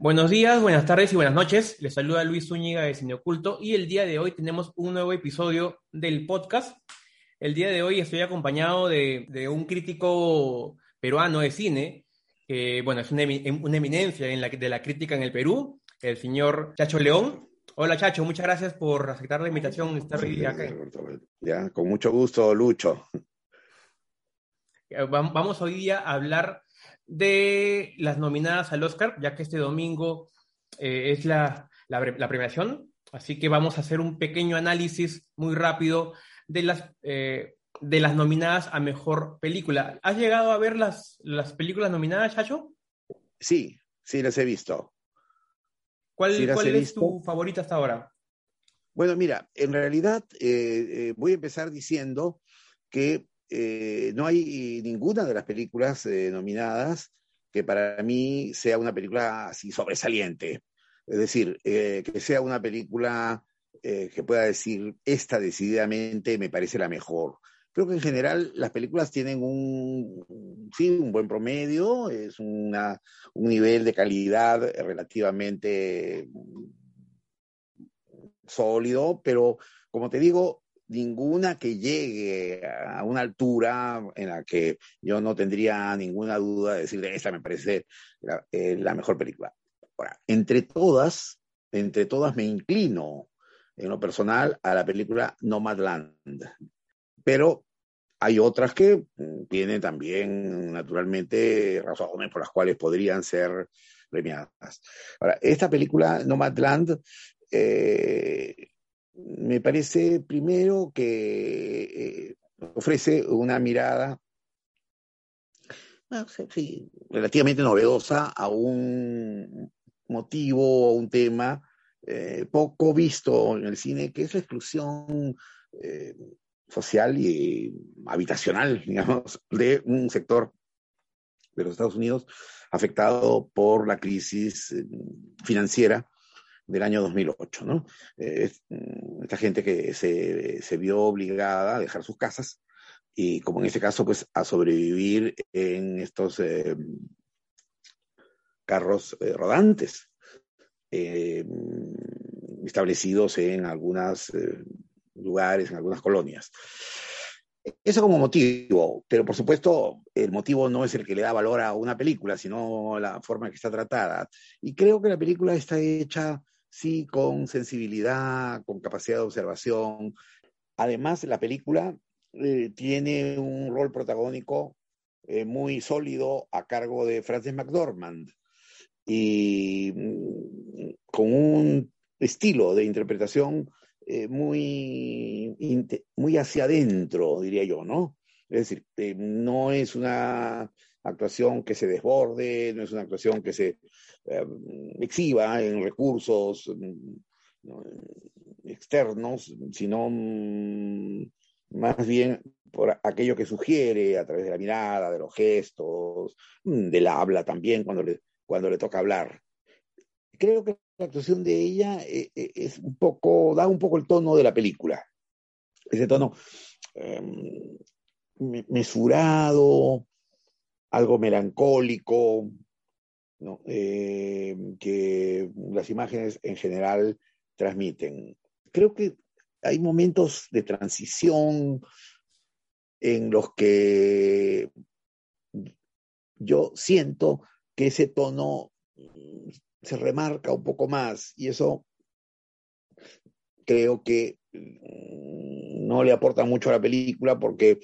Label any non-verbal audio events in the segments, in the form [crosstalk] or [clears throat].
Buenos días, buenas tardes y buenas noches. Les saluda Luis Zúñiga de Cine Oculto y el día de hoy tenemos un nuevo episodio del podcast. El día de hoy estoy acompañado de, un crítico peruano de cine, que bueno, es una, eminencia en la, de la crítica en el Perú, el señor Chacho León. Hola Chacho, muchas gracias por aceptar la invitación de estar hoy acá. Ya, con mucho gusto, Lucho. Vamos hoy día a hablar de las nominadas al Oscar, ya que este domingo eh, es la, la, premiación. Así que vamos a hacer un pequeño análisis muy rápido de las, eh, de las nominadas a mejor película. ¿Has llegado a ver las, las películas nominadas, Chacho? Sí, sí, las he visto. ¿Cuál, ¿cuál es tu favorita hasta ahora? Bueno, mira, en realidad eh, voy a empezar diciendo que eh, no hay ninguna de las películas eh, nominadas que para mí sea una película así sobresaliente. Es decir, eh, que sea una película que pueda decir, esta decididamente me parece la mejor. Creo que en general las películas tienen un, sí, un buen promedio, es una, un nivel de calidad relativamente sólido, pero como te digo, ninguna que llegue a una altura en la que yo no tendría ninguna duda de decir, esta me parece la, eh, mejor película. Ahora, entre todas, entre todas me inclino en lo personal a la película Nomadland. Pero hay otras que mm, tienen también, naturalmente, razones por las cuales podrían ser premiadas. Ahora, esta película Nomadland eh, me parece primero que eh, ofrece una mirada relativamente novedosa a un motivo, a un tema eh, poco visto en el cine, que es la exclusión eh, social y habitacional, [laughs] digamos, de un sector de los Estados Unidos afectado por la crisis financiera del año 2008, ¿no? Eh, mm, esta gente que se, se, vio obligada a dejar sus casas y, como en este caso, pues a sobrevivir en estos eh, carros eh, rodantes establecidos en algunos lugares, en algunas colonias. Eso como motivo, pero por supuesto el motivo no es el que le da valor a una película, sino la forma en que está tratada. Y creo que la película está hecha sí con sensibilidad, con capacidad de observación. Además, la película eh, tiene un rol protagónico eh, muy sólido a cargo de Frances McDormand y mm, con un estilo de interpretación eh, muy, muy hacia adentro, diría yo, ¿no? Es decir, no es una actuación que se desborde, no es una actuación que se eh, exhiba en recursos mm, externos, sino mm, más bien por aquello que sugiere a través de la mirada, de los gestos, mm, del habla también cuando le, cuando le toca hablar. Creo que la actuación de ella eh, eh, es un poco, da un poco el tono de la película. Ese tono em, mesurado, algo melancólico, eh, que las imágenes en general transmiten. Creo que hay momentos de transición en los que yo siento que ese tono se remarca un poco más y eso creo que no le aporta mucho a la película porque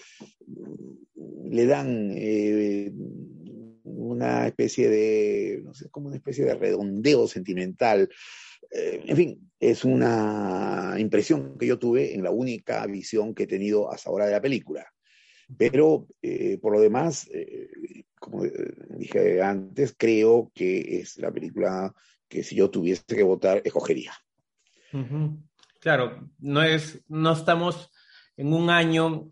le dan eh, una especie de, no sé, como una especie de redondeo sentimental. Eh, en fin, es una impresión que yo tuve en la única visión que he tenido hasta ahora de la película. Pero eh, por lo demás, como dije antes, creo que es la película que si yo tuviese que votar, escogería. Claro, no es, no estamos en un año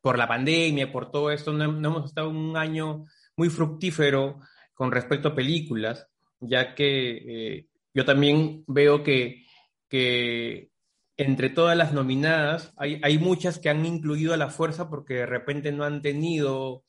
por la pandemia, por todo esto, no, hemos estado un año muy fructífero con respecto a películas, ya que eh, yo también veo que, que entre todas las nominadas hay, hay, muchas que han incluido a la fuerza porque de repente no han tenido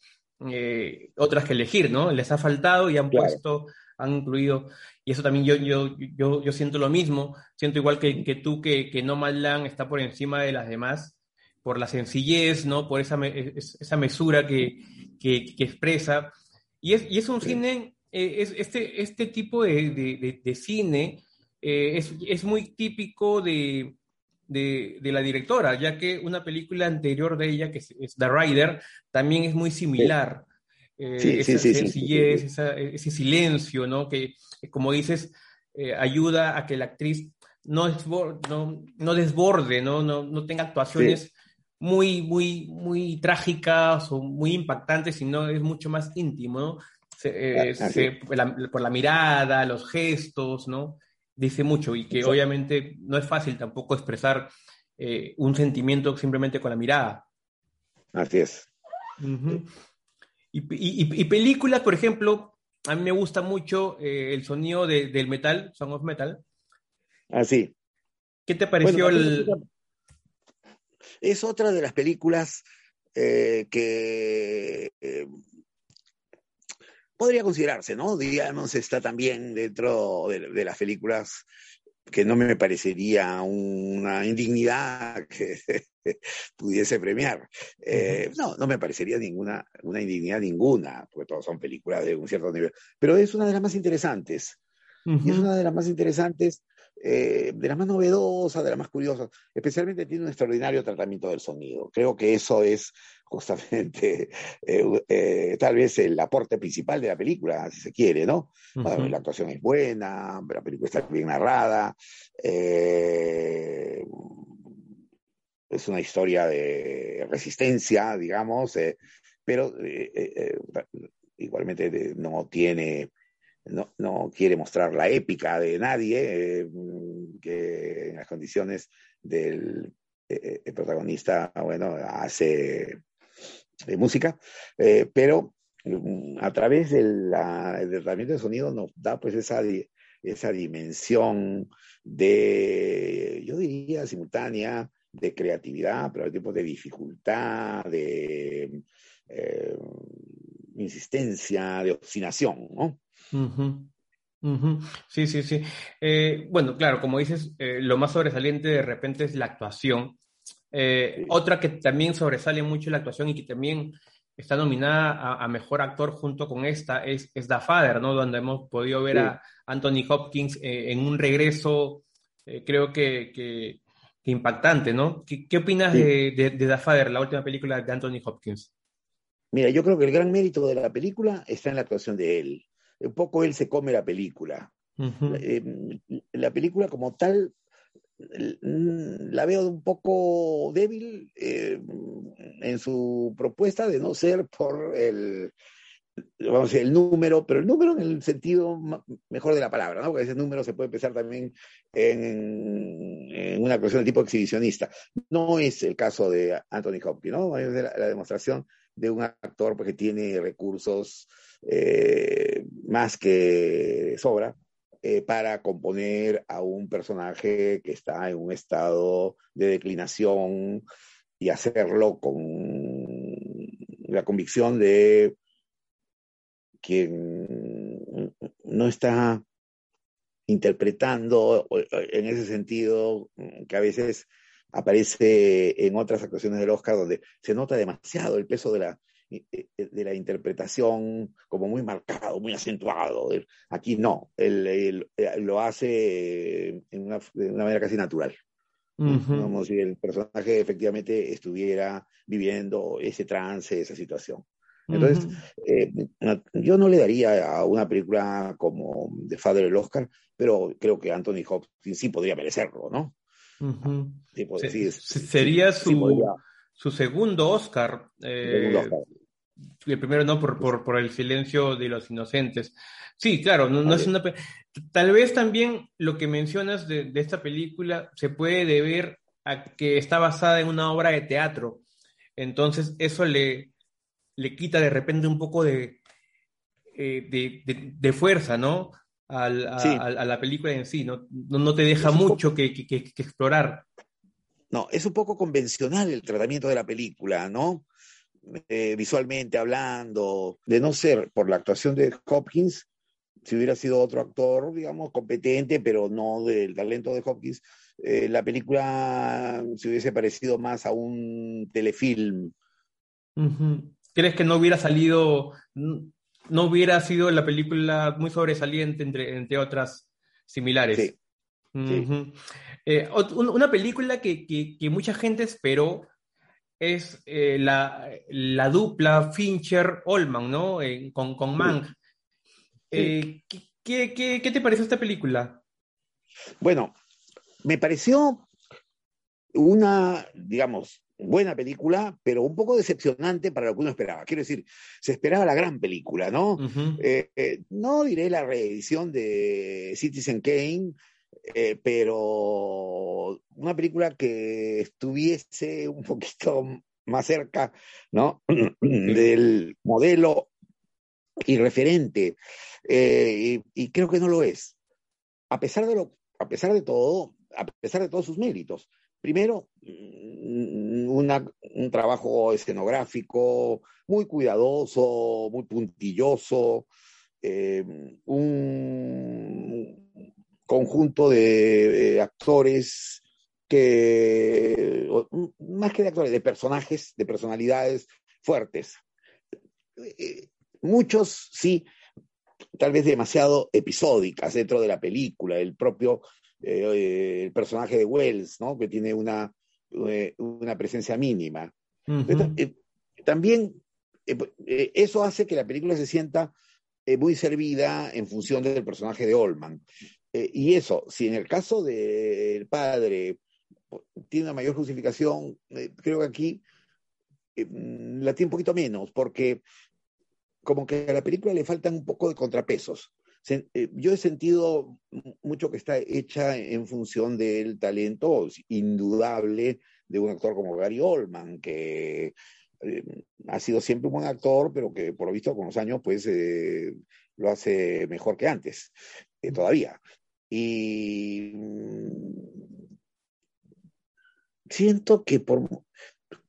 eh, otras que elegir, ¿no? Les ha faltado y han puesto han incluido, y eso también yo, yo, yo, yo siento lo mismo, siento igual que, que tú que, que No Land está por encima de las demás, por la sencillez, ¿no? Por esa, esa mesura que, que, que expresa. Y es, y es un cine, eh, es, este, este tipo de, de, de cine eh, es, es, muy típico de, de, la directora, ya que una película anterior de ella, que es, The Rider, también es muy similar. Eh, esa sencillez, ese silencio, ¿no? Que, como dices, eh, ayuda a que la actriz no, no, no desborde, ¿no? No, no tenga actuaciones muy, muy, muy trágicas o muy impactantes, sino es mucho más íntimo, ¿no? Eh, por la mirada, los gestos, ¿no? Dice mucho y que obviamente no es fácil tampoco expresar un sentimiento simplemente con la mirada. Así es. Y, películas, por ejemplo, a mí me gusta mucho eh, el sonido del metal, Song of Metal. Ah, sí. ¿Qué te pareció el...? Es otra de las películas eh, que eh, podría considerarse, ¿no? Digamos, está también dentro de, las películas que no me parecería una indignidad que [laughs] pudiese premiar. Eh, no, no me parecería ninguna una indignidad ninguna, porque todas son películas de un cierto nivel, pero es una de las más interesantes. Y es una de las más interesantes, eh, de las más novedosas, de las más curiosas. Especialmente tiene un extraordinario tratamiento del sonido. Creo que eso es justamente [laughs] eh, tal vez el aporte principal de la película, si se quiere, ¿no? La actuación es buena, la película está bien narrada. Eh, es una historia de resistencia, digamos, eh, pero eh, eh, igualmente no tiene, no, no, quiere mostrar la épica de nadie, que en las condiciones del protagonista, bueno, hace música, pero mm, a través del, tratamiento de sonido nos da pues esa, esa dimensión de, yo diría, simultánea, de creatividad, pero al tiempo de dificultad, de eh, insistencia, de obstinación, ¿no? Sí, sí, sí. Eh, bueno, claro, como dices, eh, lo más sobresaliente de repente es la actuación. Otra que también sobresale mucho la actuación y que también está nominada a, mejor actor junto con esta es, es The Father, ¿no? Donde hemos podido ver a Anthony Hopkins en un regreso, creo que, impactante, ¿no? ¿Qué, opinas de, de, The Father, la última película de Anthony Hopkins? Mira, yo creo que el gran mérito de la película está en la actuación de él. Un poco él se come la película. Eh, la, película como tal la veo un poco débil eh, en su propuesta de no ser por el, vamos a decir, el número, pero el número en el sentido mejor de la palabra, ¿no? Porque ese número se puede pensar también en, una cuestión de tipo exhibicionista. No es el caso de Anthony Hopkins, ¿no? Es la, demostración de un actor porque tiene recursos eh, más que sobra eh, para componer a un personaje que está en un estado de declinación y hacerlo con la convicción de quien no está interpretando en ese sentido que a veces aparece en otras actuaciones del Oscar donde se nota demasiado el peso de la, de la interpretación como muy marcado, muy acentuado. Aquí no, él, lo hace en una, de una, manera casi natural. Como si el personaje efectivamente estuviera viviendo ese trance, esa situación. Entonces, eh, yo no le daría a una película como The Father el Oscar, pero creo que Anthony Hopkins sí podría merecerlo, ¿no? sería su, su segundo Oscar. Eh, el primero no por, por, por, el silencio de los inocentes. Sí, claro, no, es una... Tal vez también lo que mencionas de, de esta película se puede deber a que está basada en una obra de teatro. Entonces, eso le, le quita de repente un poco de, eh, de, fuerza, ¿no? a, la película en sí, no, no, te deja mucho que, explorar. No, es un poco convencional el tratamiento de la película, ¿no? Eh, visualmente hablando, de no ser por la actuación de Hopkins, si hubiera sido otro actor, digamos, competente, pero no del talento de Hopkins, eh, la película se hubiese parecido más a un telefilm. ¿Crees que no hubiera salido, no hubiera sido la película muy sobresaliente entre, entre otras similares? Sí. Eh, una película que, que, mucha gente esperó es eh, la, la, dupla Fincher-Olman, ¿no? con, con Mank. ¿qué, qué, qué, te pareció esta película? Bueno, me pareció una, digamos, buena película, pero un poco decepcionante para lo que uno esperaba. Quiero decir, se esperaba la gran película, ¿no? Eh, eh, no diré la reedición de Citizen Kane, eh, pero una película que estuviese un poquito más cerca, ¿no? [clears throat] Del modelo y referente. Y, y, creo que no lo es. A pesar de lo, a pesar de todo, a pesar de todos sus méritos. Primero, mm, un trabajo escenográfico muy cuidadoso, muy puntilloso, eh, un conjunto de actores que, más que de actores, de personajes, de personalidades fuertes. Eh, muchos sí, tal vez demasiado episódicas dentro de la película. El propio eh, el personaje de Wells, ¿no? que tiene una, eh, una presencia mínima. También eso hace que la película se sienta muy servida en función del personaje de Olman. Y eso, si en el caso del padre tiene una mayor justificación, creo que aquí la tiene un poquito menos, porque como que a la película le faltan un poco de contrapesos. Eh, yo he sentido mucho que está hecha en función del talento indudable de un actor como Gary Oldman, que eh, ha sido siempre un buen actor, pero que por lo visto con los años pues eh, lo hace mejor que antes, todavía. Y mm, siento que, por,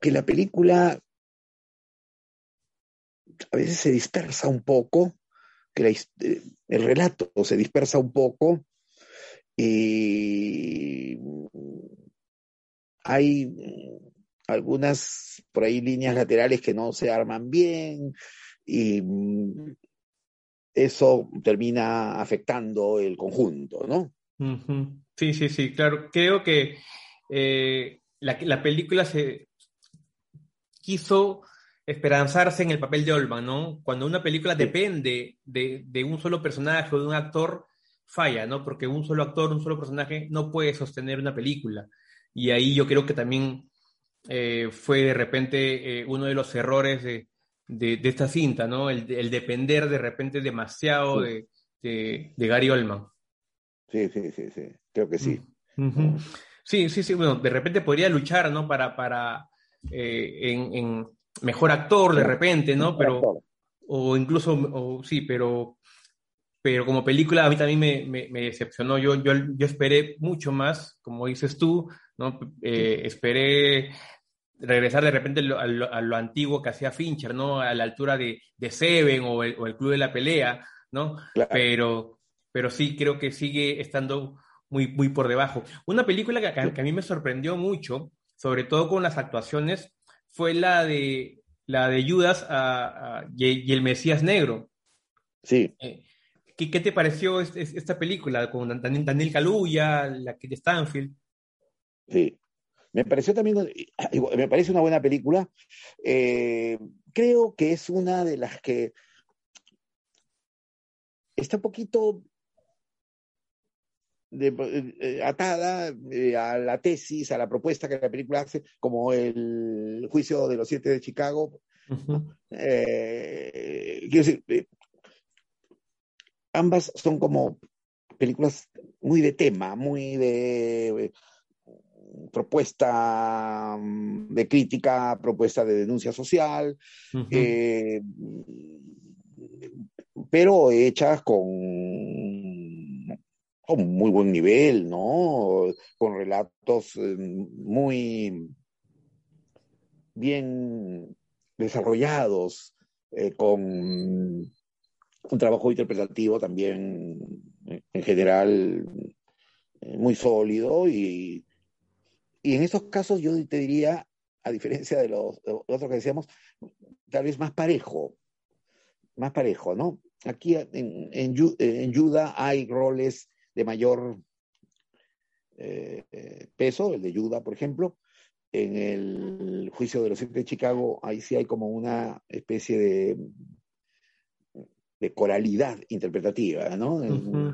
que la película a veces se dispersa un poco que eh, el relato se dispersa un poco y hay algunas por ahí líneas laterales que no se arman bien y eso termina afectando el conjunto, ¿no? Sí, sí, sí, claro. Creo que eh, la, la, película se quiso esperanzarse en el papel de Olman, ¿no? Cuando una película depende de, un solo personaje o de un actor, falla, ¿no? Porque un solo actor, un solo personaje no puede sostener una película. Y ahí yo creo que también eh, fue de repente eh, uno de los errores de, esta cinta, ¿no? El, depender de repente demasiado de, Gary Oldman. Sí, sí, sí, sí, creo que sí. Mm, sí, sí, sí, bueno, de repente podría luchar, ¿no? Para, para eh, en, mejor actor de repente, ¿no? Pero, o incluso, o, sí, pero, pero como película a mí también me, me, decepcionó. Yo, yo, yo, esperé mucho más, como dices tú, ¿no? Eh, esperé regresar de repente a lo, antiguo que hacía Fincher, ¿no? A la altura de, de Seven o el, o el, Club de la Pelea, ¿no? Pero, pero sí creo que sigue estando muy, muy por debajo. Una película que, que a mí me sorprendió mucho, sobre todo con las actuaciones, fue la de, la de Judas y, el Mesías Negro. Sí. Eh, ¿qué, te pareció esta película con Daniel Kaluuya, la de Stanfield? Sí. Me pareció también, me parece una buena película. Eh, creo que es una de las que está un poquito de, eh, atada eh, a la tesis, a la propuesta que la película hace, como el juicio de los siete de Chicago. Quiero decir, ambas son como películas muy de tema, muy de propuesta mm, de crítica, propuesta de denuncia social, pero hechas con con muy buen nivel, ¿no? Con relatos eh, muy bien desarrollados, eh, con un trabajo interpretativo también en general muy sólido y, y en estos casos yo te diría, a diferencia de los, otros que decíamos, tal vez más parejo, más parejo, ¿no? Aquí en, en, en hay roles de mayor eh, peso, el de Yuda, por ejemplo. En el juicio de los siete de Chicago, ahí sí hay como una especie de, de coralidad interpretativa, ¿no?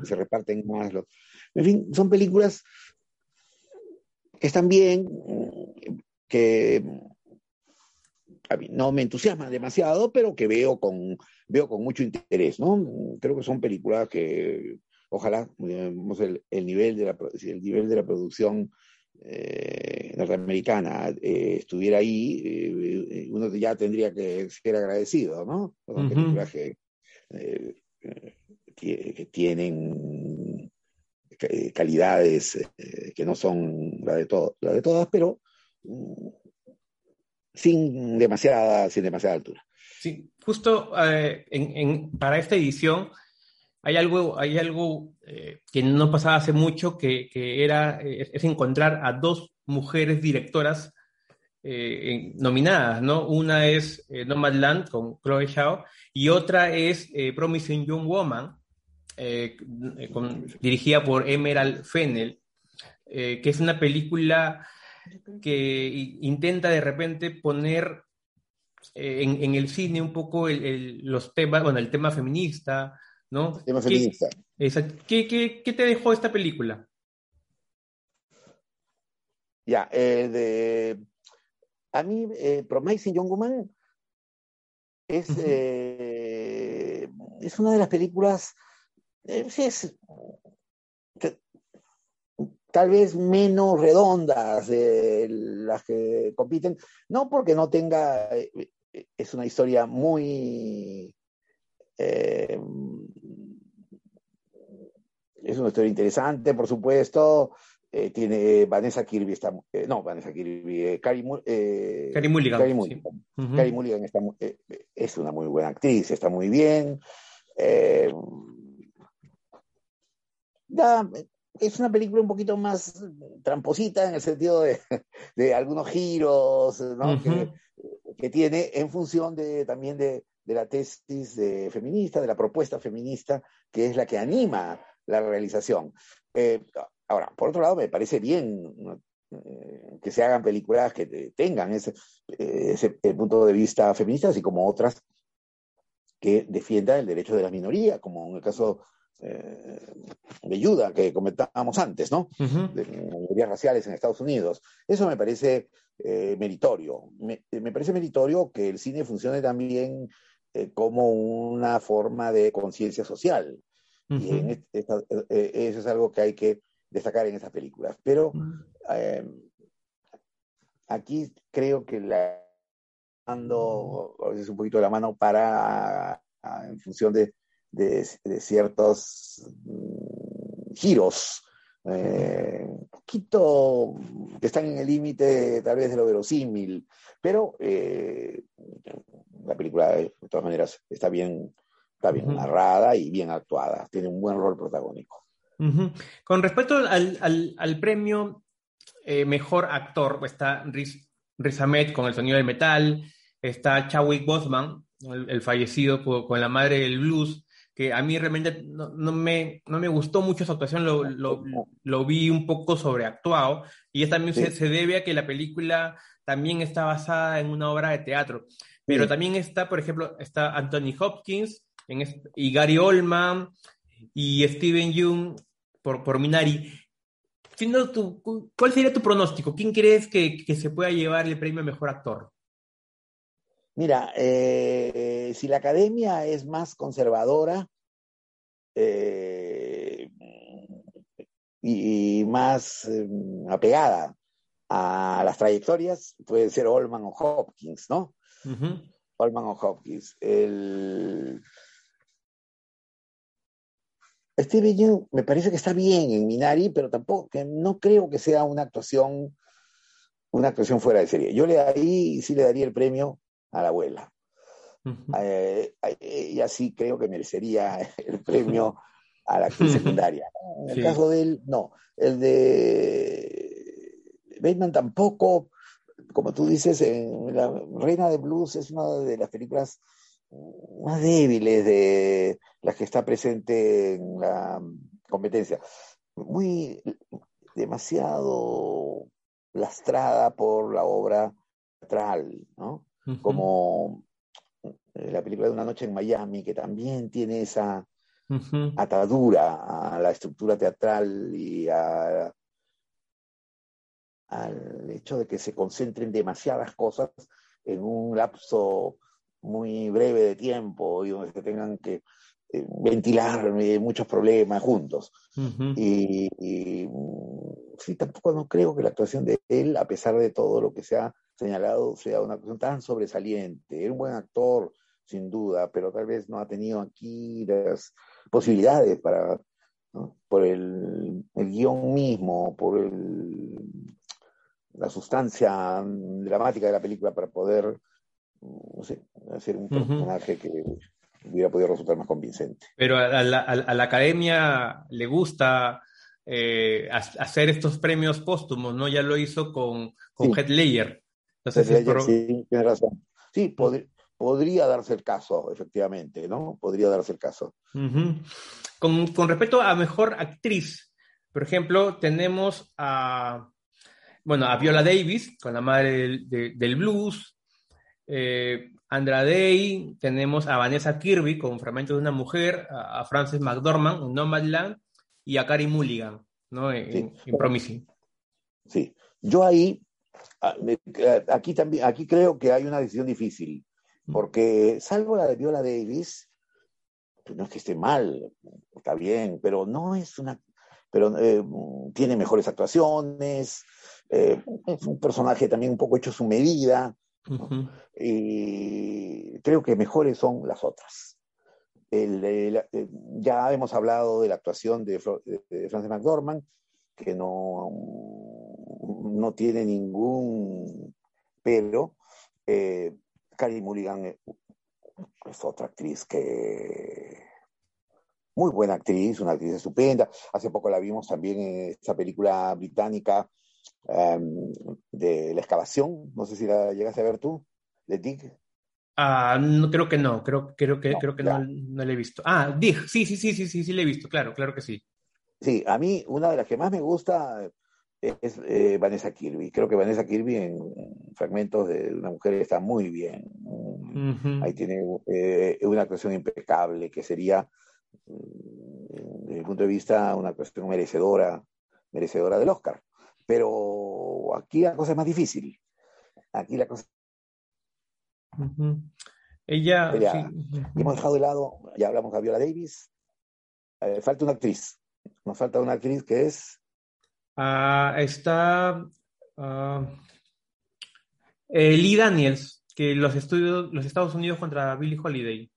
Se reparten más los... En fin, son películas que están bien, que no me entusiasman demasiado, pero que veo con, veo con mucho interés, ¿no? Creo que son películas que ojalá digamos, el, nivel de la, el nivel de la producción eh, norteamericana eh, estuviera ahí, eh, uno ya tendría que ser agradecido, ¿no? Son películas que, que, tienen calidades que no son la de, la de todas, pero mm, sin demasiada, sin demasiada altura. Sí, justo en, para esta edición hay algo, hay algo eh, que no pasaba hace mucho, que, que era, eh, es encontrar a dos mujeres directoras eh, nominadas, ¿no? Una es Nomadland con Chloe Zhao y otra es Promising Young Woman, dirigida por Emerald Fennel, que es una película que intenta de repente poner en, en, el cine un poco los temas, bueno, el tema feminista, ¿no? Tema feminista. ¿Qué, qué, qué te dejó esta película? Ya, eh, de, a mí, eh, Promising Young Woman es, eh, es una de las películas, eh, es, tal vez menos redondas de las que compiten, no porque no tenga, es una historia muy eh, es una historia interesante, por supuesto. Eh, tiene Vanessa Kirby, está, eh, no, Vanessa Kirby, Carrie, Mulligan. Carrie Mulligan, está, es una muy buena actriz, está muy bien. Es una película un poquito más tramposita en el sentido de, [laughs] algunos giros que, tiene en función de, también de, de la tesis de feminista, de la propuesta feminista, que es la que anima la realización. Eh, ahora, por otro lado, me parece bien eh, que se hagan películas que tengan ese, eh, ese punto de vista feminista, así como otras que defiendan el derecho de la minoría, como en el caso de ayuda que comentábamos antes, ¿no? De minorías raciales en Estados Unidos. Eso me parece meritorio. Me, me, parece meritorio que el cine funcione también eh, como una forma de conciencia social. Y eh, eh, eso es algo que hay que destacar en estas películas. Pero aquí creo que la ando a veces un poquito de la mano para, en función de, ciertos mm, giros un poquito que están en el límite tal vez de lo verosímil, pero la película de todas maneras está bien, está bien narrada y bien actuada, tiene un buen rol protagónico. Con respecto al, premio eh, Mejor Actor, está Riz, Ahmed con El Sonido del Metal, está Chadwick Boseman, el, fallecido con, La Madre del Blues, que a mí realmente no, me, no me gustó mucho esa actuación, lo, lo, vi un poco sobreactuado, y eso también se, se, debe a que la película también está basada en una obra de teatro. Pero también está, por ejemplo, está Anthony Hopkins y Gary Oldman y Steven Yeun por, por Minari. ¿Cuál sería tu pronóstico? ¿Quién crees que, se pueda llevar el premio a Mejor Actor? Mira, eh, si la academia es más conservadora eh, y, más eh, apegada a las trayectorias, puede ser Oldman o Hopkins, ¿no? Holman o Hopkins. El... Steve Yeun me parece que está bien en Minari, pero tampoco, que no creo que sea una actuación, una actuación fuera de serie. Yo le daría, sí le daría el premio a la abuela. eh, ella sí creo que merecería [laughs] el premio a la actriz secundaria. En el caso de él, no. El de Bateman tampoco, como tú dices, en La Reina de Blues es una de las películas más débiles de las que está presente en la competencia. Muy demasiado lastrada por la obra teatral, ¿no? Como eh, la película de Una noche en Miami, que también tiene esa atadura a la estructura teatral y al hecho de que se concentren demasiadas cosas en un lapso muy breve de tiempo y donde se tengan que eh, ventilar eh, muchos problemas juntos. y, mm, sí, tampoco no creo que la actuación de él, a pesar de todo lo que se ha señalado, sea una actuación tan sobresaliente. Era un buen actor, sin duda, pero tal vez no ha tenido aquí las posibilidades para, por el, el, guion mismo, por el, la sustancia dramática de la película para poder no sé, hacer un personaje que hubiera podido resultar más convincente. Pero a la, a la academia le gusta eh, hacer estos premios póstumos, ¿no? Ya lo hizo con, con sí. Ledger. Ledger, sí, tiene razón. Sí, pod podría darse el caso, efectivamente, ¿no? Podría darse el caso. Uh -huh. con, con respecto a mejor actriz, por ejemplo, tenemos a, bueno, a Viola Davis, con la madre del, de, del blues, eh, Andra Day, tenemos a Vanessa Kirby con Fragmentos de una mujer, a, a Frances McDormand en Nomadland y a Carey Mulligan, ¿no? En, sí. en Promising. Sí, yo ahí, aquí también, aquí creo que hay una decisión difícil, porque salvo la de Viola Davis, pues no es que esté mal, está bien, pero no es una, pero eh, tiene mejores actuaciones, eh, es un personaje también un poco hecho a su medida, Uh -huh. Y creo que mejores son las otras. El, el, el, ya hemos hablado de la actuación de, de, de Frances McDormand, que no, no tiene ningún pero. Eh, Carey Mulligan es otra actriz que. Muy buena actriz, una actriz estupenda. Hace poco la vimos también en esta película británica um, de la excavación, no sé si la llegaste a ver tú, de Dig. Ah, no, creo que no, creo, creo que, no, creo que no, no la he visto. Ah, Dig, sí, sí, sí, sí, sí, sí, la he visto, claro, claro que sí. Sí, a mí una de las que más me gusta es eh, Vanessa Kirby. Creo que Vanessa Kirby en fragmentos de una mujer está muy bien. Uh -huh. Ahí tiene eh, una actuación impecable que sería, desde mi punto de vista, una actuación merecedora, merecedora del Oscar. Pero aquí la cosa es más difícil. Aquí la cosa. Uh -huh. Ella. Sí. Hemos dejado de lado, ya hablamos de Viola Davis. Eh, falta una actriz. Nos falta una actriz que es. Uh, está. Uh, eh, Lee Daniels, que los estudios, los Estados Unidos contra Billie Holiday.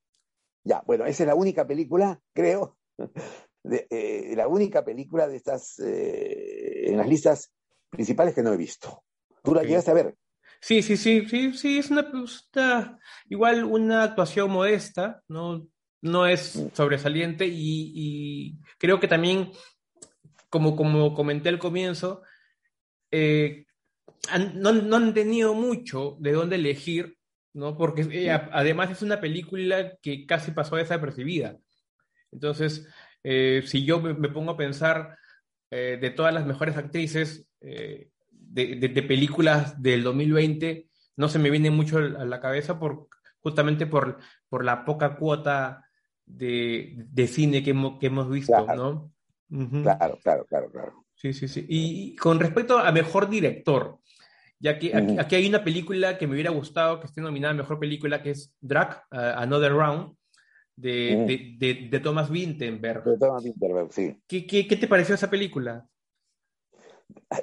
Ya, bueno, esa es la única película, creo, [laughs] de, eh, la única película de estas eh, en las listas principales que no he visto. ¿Tú la llegaste a ver? Sí, sí, sí, sí, sí, es una, una, igual una actuación modesta, no, no es sobresaliente y, y creo que también, como, como comenté al comienzo, eh, han, no, no, han tenido mucho de dónde elegir, ¿no? Porque eh, además es una película que casi pasó desapercibida. Entonces, eh, si yo me, me, pongo a pensar de todas las mejores actrices, de, de, de, películas del 2020 no se me viene mucho a la cabeza por, justamente por, por la poca cuota de, de cine que hemos, que hemos visto, claro. ¿no? Uh -huh. Claro, claro, claro, claro. Sí, sí, sí. Y, con respecto a mejor director, ya que aquí, uh -huh. aquí, hay una película que me hubiera gustado que esté nominada a mejor película, que es Drag, uh, Another Round, de, uh -huh. de, de, de, Thomas Winterberg. De Thomas Winterberg, sí. ¿Qué, qué, qué te pareció esa película?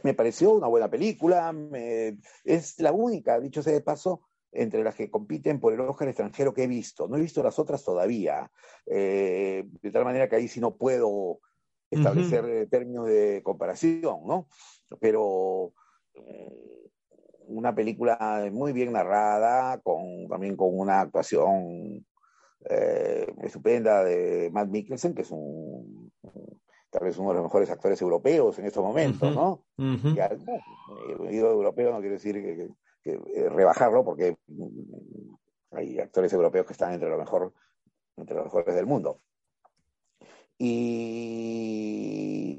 me pareció una buena película, me, es la única, dicho sea de paso, entre las que compiten por el Oscar extranjero que he visto. No he visto las otras todavía, eh, de tal manera que ahí sí no puedo establecer uh -huh. términos de comparación, ¿no? Pero eh, una película muy bien narrada, con, también con una actuación eh, estupenda de Matt Mikkelsen, que es un, tal vez uno de los mejores actores europeos en estos momentos, ¿no? digo europeo no quiere decir que, eh, rebajarlo, porque mm, hay actores europeos que están entre lo mejor, entre los mejores del mundo. Y,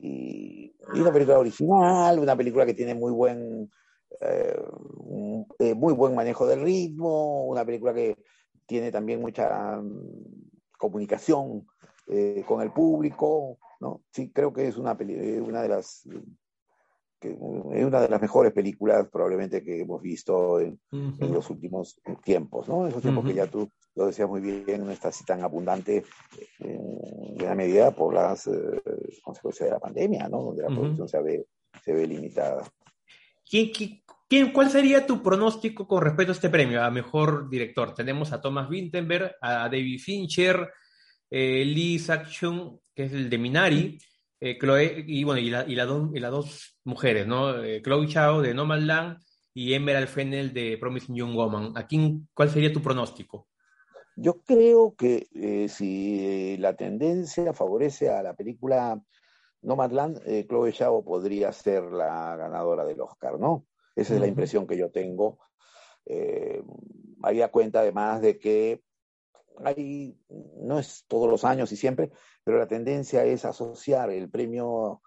una película original, una película que tiene muy buen eh, eh, muy buen manejo del ritmo, una película que tiene también mucha mm, comunicación eh, con el público, ¿no? Sí, creo que es una, una de las que es una de las mejores películas probablemente que hemos visto en, los últimos tiempos, ¿no? Esos tiempos que ya tú lo decías muy bien, no está así tan abundante en gran medida por las consecuencias de la pandemia, ¿no? Donde la producción se ve, se ve limitada. ¿Quién, cuál sería tu pronóstico con respecto a este premio, a mejor director? Tenemos a Thomas Winterberg, a David Fincher, eh, Lee Sak-chung, que es el de Minari, eh, Chloe, y bueno, y, las dos mujeres, ¿no? Eh, Chloe Chao de No Man Land y Emerald Fennel de Promising Young Woman. ¿A quién, ¿Cuál sería tu pronóstico? Yo creo que si la tendencia favorece a la película Nomadland, eh, Chloe Zhao podría ser la ganadora del Oscar, ¿no? Esa es la impresión que yo tengo. Eh, había cuenta además de que hay, no es todos los años y siempre, pero la tendencia es asociar el premio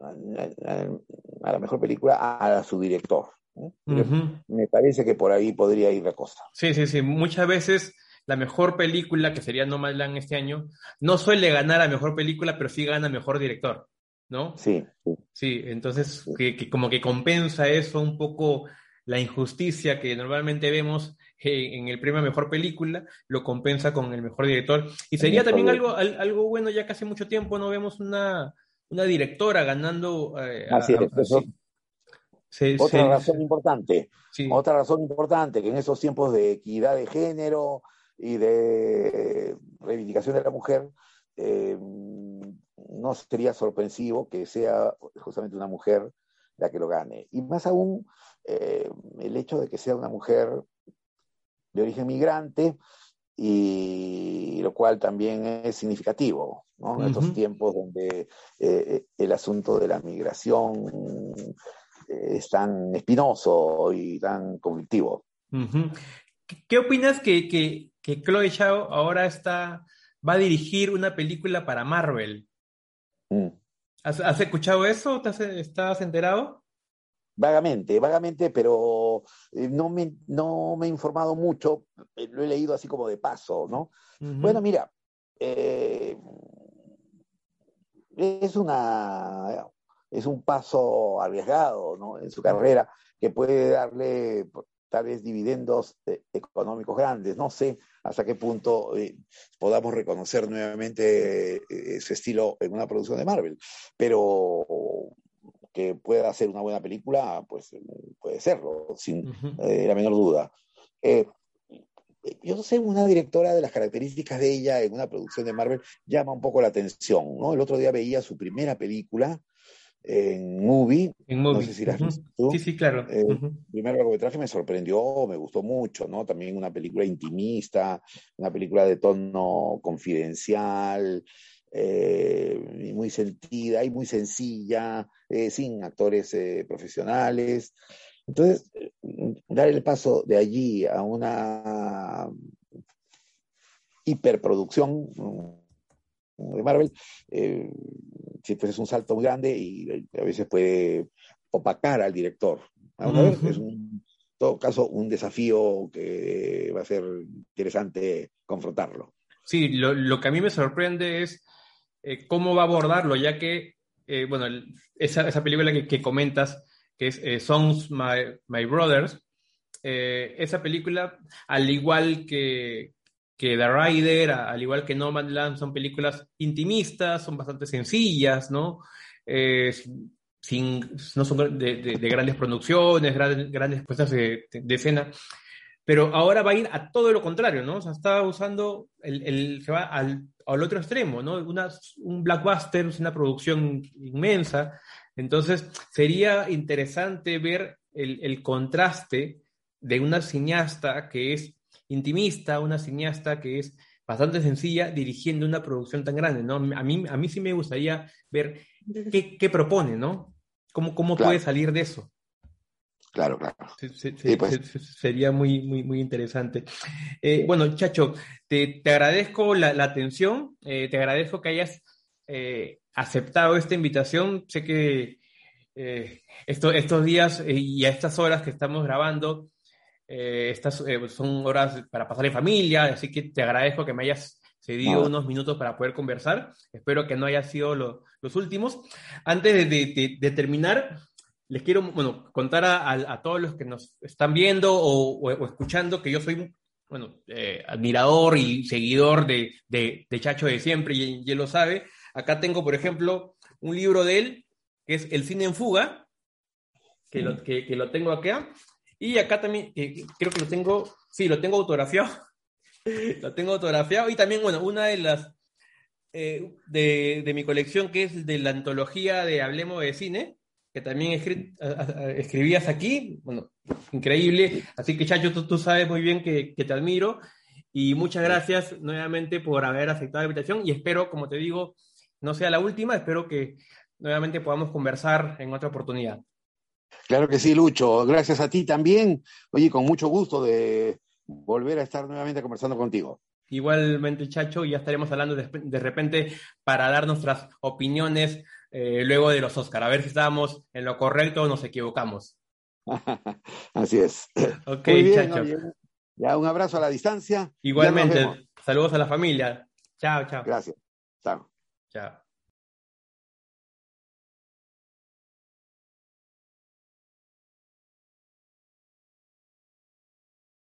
a, la mejor película a, su director. Me parece que por ahí podría ir la cosa. Sí, sí, sí. Muchas veces la mejor película, que sería Nomadland este año, no suele ganar a mejor película, pero sí gana mejor director. ¿no? Sí. Sí, entonces que, como que compensa eso un poco la injusticia que normalmente vemos en el premio a mejor película, lo compensa con el mejor director. Y sería también algo, algo bueno, ya que hace mucho tiempo no vemos una, una directora ganando. Eh, así es, otra razón importante, otra razón importante, que en esos tiempos de equidad de género y de reivindicación de la mujer, eh, no sería sorpresivo que sea justamente una mujer la que lo gane. Y más aún eh, el hecho de que sea una mujer de origen migrante, y lo cual también es significativo, ¿no? En estos tiempos donde eh, el asunto de la migración eh, es tan espinoso y tan conflictivo. ¿Qué opinas que, que, que Chloe Zhao ahora está, va a dirigir una película para Marvel? Mm. ¿Has, escuchado eso? ¿Estás enterado? Vagamente, vagamente, pero eh, no me, no me he informado mucho, eh, lo he leído así como de paso, ¿no? Bueno, mira, eh, es una es un paso arriesgado, ¿no? En su carrera que puede darle tal vez dividendos económicos grandes, no sé, hasta qué punto eh, podamos reconocer nuevamente eh, su estilo en una producción de Marvel. Pero que pueda ser una buena película, pues puede serlo, sin eh, la menor duda. yo no sé, una directora de las características de ella en una producción de Marvel llama un poco la atención, ¿no? El otro día veía su primera película, en Movie. En No sé si la has Sí, sí, claro. Eh, el primer largometraje me sorprendió, me gustó mucho, ¿no? También una película intimista, una película de tono confidencial, eh, muy sentida y muy sencilla, eh, sin actores profesionales. Entonces, dar el paso de allí a una hiperproducción de Marvel, eh, pues es un salto muy grande y a veces puede opacar al director. es en todo caso un desafío que va a ser interesante confrontarlo. Sí, lo, que a mí me sorprende es eh, cómo va a abordarlo, ya que, eh, bueno, esa, esa, película que, comentas, que es eh, Songs My, Brothers, esa película, al igual que, que The Rider, al igual que No Man's Land, son películas intimistas, son bastante sencillas, ¿no? Eh, sin, no son de, grandes producciones, grandes, grandes puestas de, escena, pero ahora va a ir a todo lo contrario, ¿no? O sea, está usando, el, se va al, al, otro extremo, ¿no? Una, un blockbuster, una producción inmensa, entonces sería interesante ver el, contraste de una cineasta que es intimista, una cineasta que es bastante sencilla dirigiendo una producción tan grande, ¿no? A mí, a mí sí me gustaría ver qué, propone, ¿no? ¿Cómo, cómo puede salir de eso? Claro, claro. Pues. sería muy, muy, muy interesante. Eh, bueno, Chacho, te, agradezco la, atención, eh, te agradezco que hayas eh, aceptado esta invitación. Sé que estos días y a estas horas que estamos grabando, estas son horas para pasar en familia, así que te agradezco que me hayas cedido unos minutos para poder conversar. Espero que no haya sido los últimos. Antes de terminar, les quiero bueno, contar a, todos los que nos están viendo o, escuchando que yo soy bueno, eh, admirador y seguidor de, de, Chacho de siempre, y, él lo sabe. Acá tengo, por ejemplo, un libro de él, que es El cine en fuga, que, lo, que, lo tengo acá. Y acá también, creo que lo tengo, sí, lo tengo autografiado. [laughs] lo tengo autografiado. Y también, bueno, una de las eh, de, de, mi colección, que es de la antología de Hablemos de Cine, que también escribías aquí, bueno, increíble. Así que Chacho, tú, sabes muy bien que, te admiro y muchas gracias nuevamente por haber aceptado la invitación y espero, como te digo, no sea la última, espero que nuevamente podamos conversar en otra oportunidad. Claro que sí, Lucho. Gracias a ti también. Oye, con mucho gusto de volver a estar nuevamente conversando contigo. Igualmente, Chacho, ya estaremos hablando de, de repente para dar nuestras opiniones eh, luego de los Oscar, a ver si estábamos en lo correcto o nos equivocamos. [laughs] Así es. Ok, Chacho. Ya un abrazo a la distancia. Igualmente, saludos a la familia. Chao, chao. Gracias. Chao. Chao.